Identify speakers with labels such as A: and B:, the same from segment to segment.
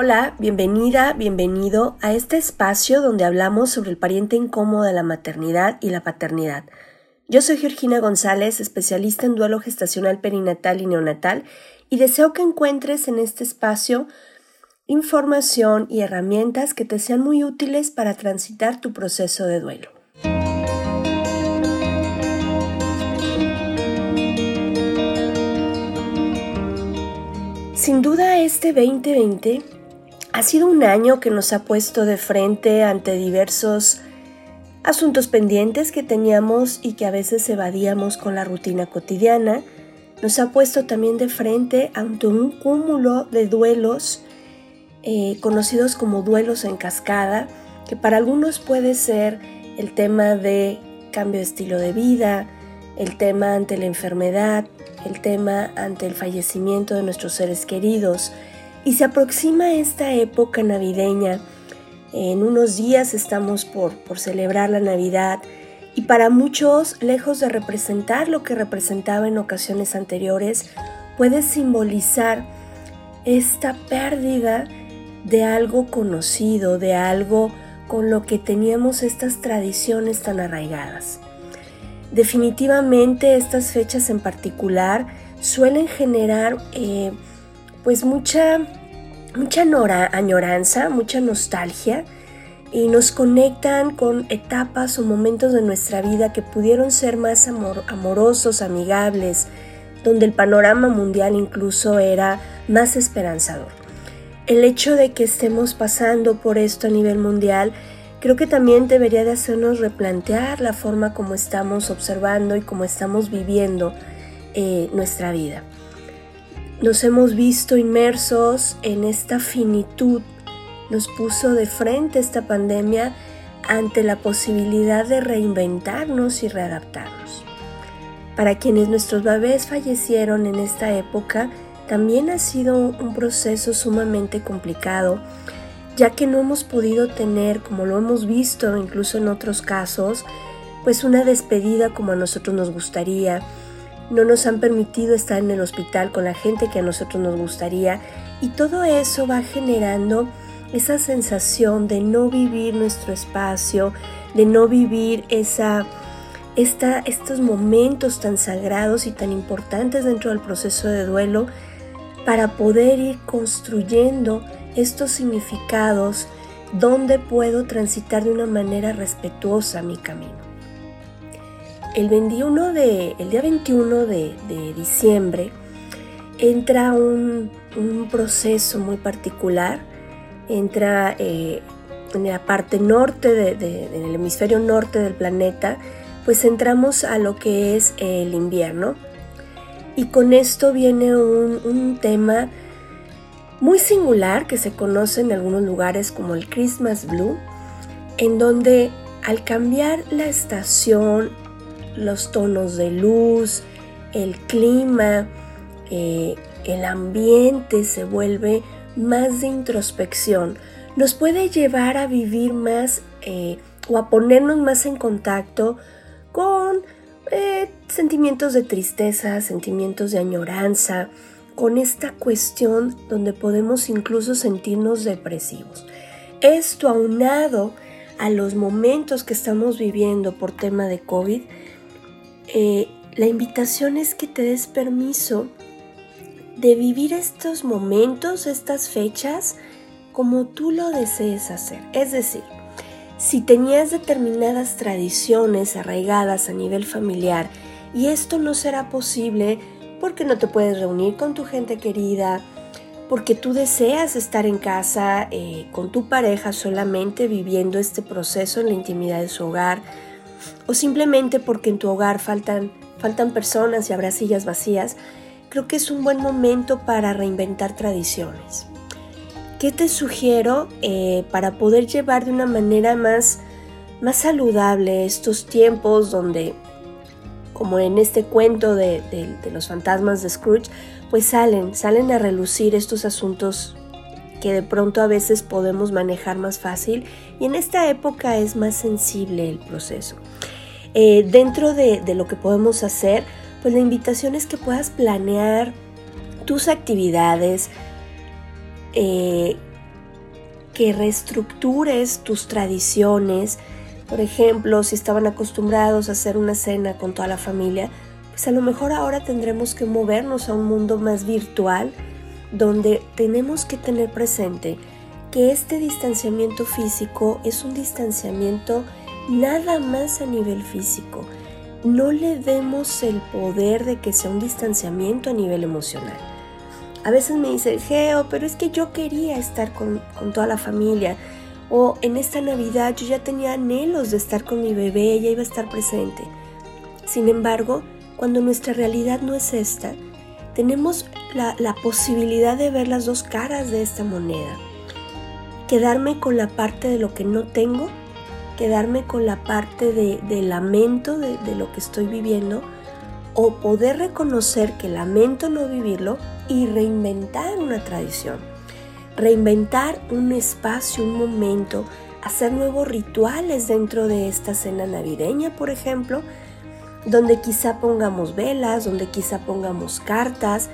A: Hola, bienvenida, bienvenido a este espacio donde hablamos sobre el pariente incómodo de la maternidad y la paternidad. Yo soy Georgina González, especialista en duelo gestacional perinatal y neonatal, y deseo que encuentres en este espacio información y herramientas que te sean muy útiles para transitar tu proceso de duelo. Sin duda este 2020 ha sido un año que nos ha puesto de frente ante diversos asuntos pendientes que teníamos y que a veces evadíamos con la rutina cotidiana. Nos ha puesto también de frente ante un cúmulo de duelos eh, conocidos como duelos en cascada, que para algunos puede ser el tema de cambio de estilo de vida, el tema ante la enfermedad, el tema ante el fallecimiento de nuestros seres queridos. Y se aproxima esta época navideña. En unos días estamos por, por celebrar la Navidad y para muchos, lejos de representar lo que representaba en ocasiones anteriores, puede simbolizar esta pérdida de algo conocido, de algo con lo que teníamos estas tradiciones tan arraigadas. Definitivamente estas fechas en particular suelen generar eh, pues mucha, mucha añoranza, mucha nostalgia y nos conectan con etapas o momentos de nuestra vida que pudieron ser más amorosos, amigables, donde el panorama mundial incluso era más esperanzador. El hecho de que estemos pasando por esto a nivel mundial creo que también debería de hacernos replantear la forma como estamos observando y como estamos viviendo eh, nuestra vida. Nos hemos visto inmersos en esta finitud, nos puso de frente esta pandemia ante la posibilidad de reinventarnos y readaptarnos. Para quienes nuestros bebés fallecieron en esta época, también ha sido un proceso sumamente complicado ya que no hemos podido tener, como lo hemos visto incluso en otros casos, pues una despedida como a nosotros nos gustaría. No nos han permitido estar en el hospital con la gente que a nosotros nos gustaría y todo eso va generando esa sensación de no vivir nuestro espacio, de no vivir esa, esta, estos momentos tan sagrados y tan importantes dentro del proceso de duelo para poder ir construyendo estos significados donde puedo transitar de una manera respetuosa mi camino. El, 21 de, el día 21 de, diciembre entra un, proceso muy particular, entra eh, en la parte norte, del hemisferio norte del planeta, pues entramos a lo que es el invierno. Y con esto viene un, un tema muy singular que se conoce en algunos lugares como el Christmas Blue, en donde al cambiar la estación, los tonos de luz, el clima, eh, el ambiente se vuelve más de introspección, nos puede llevar a vivir más eh, o a ponernos más en contacto con eh, sentimientos de tristeza, sentimientos de añoranza, con esta cuestión donde podemos incluso sentirnos depresivos. Esto aunado a los momentos que estamos viviendo por tema de COVID, eh, la invitación es que te des permiso de vivir estos momentos, estas fechas, como tú lo desees hacer. Es decir, si tenías determinadas tradiciones arraigadas a nivel familiar y esto no será posible porque no te puedes reunir con tu gente querida, porque tú deseas estar en casa eh, con tu pareja solamente viviendo este proceso en la intimidad de su hogar, o simplemente porque en tu hogar faltan, faltan personas y habrá sillas vacías, creo que es un buen momento para reinventar tradiciones. ¿Qué te sugiero eh, para poder llevar de una manera más, más saludable estos tiempos donde, como en este cuento de, de los fantasmas de Scrooge, pues salen, salen a relucir estos asuntos que de pronto a veces podemos manejar más fácil y en esta época es más sensible el proceso. Eh, dentro de, lo que podemos hacer, pues la invitación es que puedas planear tus actividades, eh, que reestructures tus tradiciones. Por ejemplo, si estaban acostumbrados a hacer una cena con toda la familia, pues a lo mejor ahora tendremos que movernos a un mundo más virtual, donde tenemos que tener presente que este distanciamiento físico es un distanciamiento nada más a nivel físico. No le demos el poder de que sea un distanciamiento a nivel emocional. A veces me dice, Geo, pero es que yo quería estar con, con, toda la familia. O en esta Navidad yo ya tenía anhelos de estar con mi bebé, ella iba a estar presente. Sin embargo, cuando nuestra realidad no es esta, tenemos la, posibilidad de ver las dos caras de esta moneda. Quedarme con la parte de lo que no tengo, quedarme con la parte de, de lamento de, de lo que estoy viviendo, o poder reconocer que lamento no vivirlo y reinventar una tradición, reinventar un espacio, un momento, hacer nuevos rituales dentro de esta cena navideña, por ejemplo, donde quizá pongamos velas, donde quizá pongamos cartas,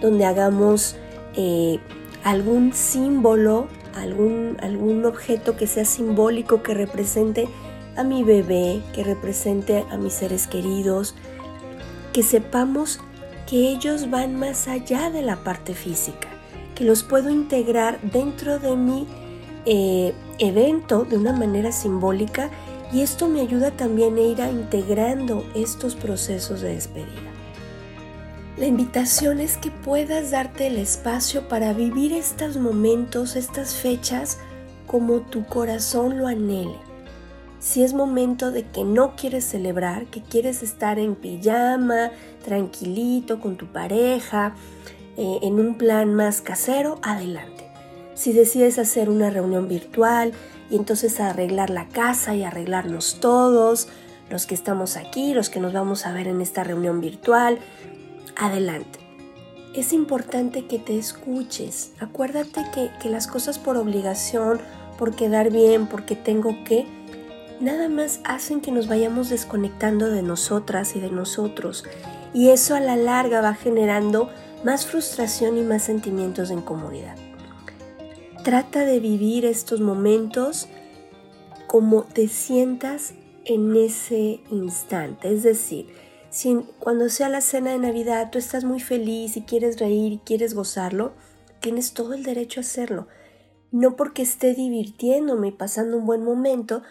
A: donde hagamos eh, algún símbolo, algún, algún objeto que sea simbólico, que represente a mi bebé, que represente a mis seres queridos, que sepamos que ellos van más allá de la parte física, que los puedo integrar dentro de mi eh, evento de una manera simbólica y esto me ayuda también a ir integrando estos procesos de despedida. La invitación es que puedas darte el espacio para vivir estos momentos, estas fechas, como tu corazón lo anhele si es momento de que no quieres celebrar, que quieres estar en pijama, tranquilito con tu pareja, eh, en un plan más casero, adelante. Si decides hacer una reunión virtual y entonces arreglar la casa y arreglarnos todos, los que estamos aquí, los que nos vamos a ver en esta reunión virtual, adelante. Es importante que te escuches. Acuérdate que, que las cosas por obligación, por quedar bien, porque tengo que, nada más hacen que nos vayamos desconectando de nosotras y de nosotros. Y eso a la larga va generando más frustración y más sentimientos de incomodidad. Trata de vivir estos momentos como te sientas en ese instante. Es decir, si cuando sea la cena de Navidad tú estás muy feliz y quieres reír y quieres gozarlo, tienes todo el derecho a hacerlo. No porque esté divirtiéndome y pasando un buen momento,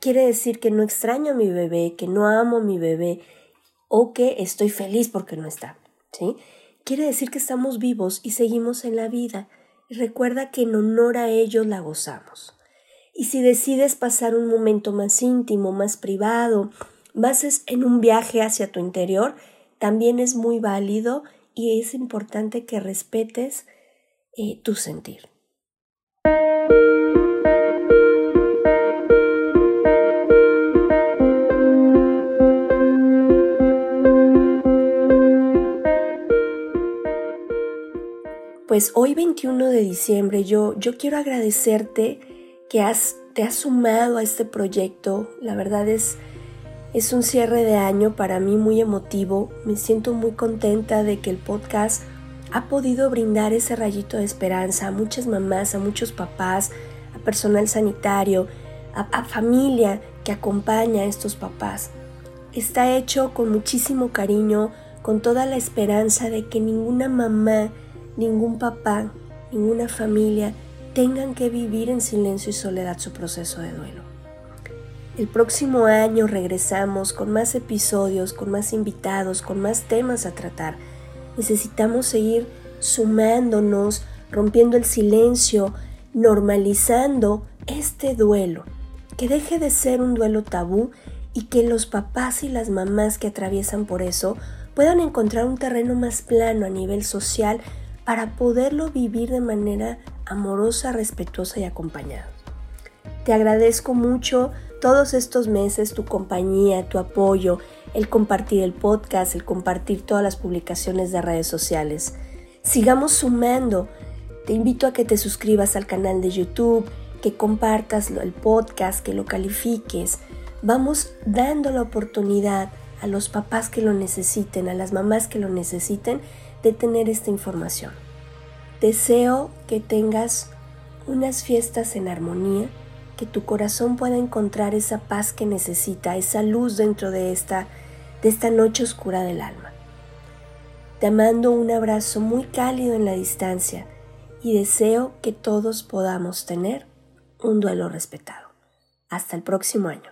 A: quiere decir que no extraño a mi bebé, que no amo a mi bebé o que estoy feliz porque no está. ¿sí? Quiere decir que estamos vivos y seguimos en la vida. Recuerda que en honor a ellos la gozamos. Y si decides pasar un momento más íntimo, más privado, más en un viaje hacia tu interior, también es muy válido y es importante que respetes eh, tu sentir. Pues hoy 21 de diciembre yo, yo quiero agradecerte que has, te has sumado a este proyecto. La verdad es, es un cierre de año para mí muy emotivo. Me siento muy contenta de que el podcast ha podido brindar ese rayito de esperanza a muchas mamás, a muchos papás, a personal sanitario, a, a familia que acompaña a estos papás. Está hecho con muchísimo cariño, con toda la esperanza de que ninguna mamá, ningún papá, ninguna familia tengan que vivir en silencio y soledad su proceso de duelo. El próximo año regresamos con más episodios, con más invitados, con más temas a tratar. Necesitamos seguir sumándonos, rompiendo el silencio, normalizando este duelo, que deje de ser un duelo tabú y que los papás y las mamás que atraviesan por eso puedan encontrar un terreno más plano a nivel social para poderlo vivir de manera amorosa, respetuosa y acompañada. Te agradezco mucho todos estos meses tu compañía, tu apoyo, el compartir el podcast, el compartir todas las publicaciones de redes sociales. Sigamos sumando. Te invito a que te suscribas al canal de YouTube, que compartas el podcast, que lo califiques. Vamos dando la oportunidad a los papás que lo necesiten, a las mamás que lo necesiten, de tener esta información. Deseo que tengas unas fiestas en armonía, que tu corazón pueda encontrar esa paz que necesita, esa luz dentro de esta, de esta noche oscura del alma. Te mando un abrazo muy cálido en la distancia y deseo que todos podamos tener un duelo respetado. Hasta el próximo año.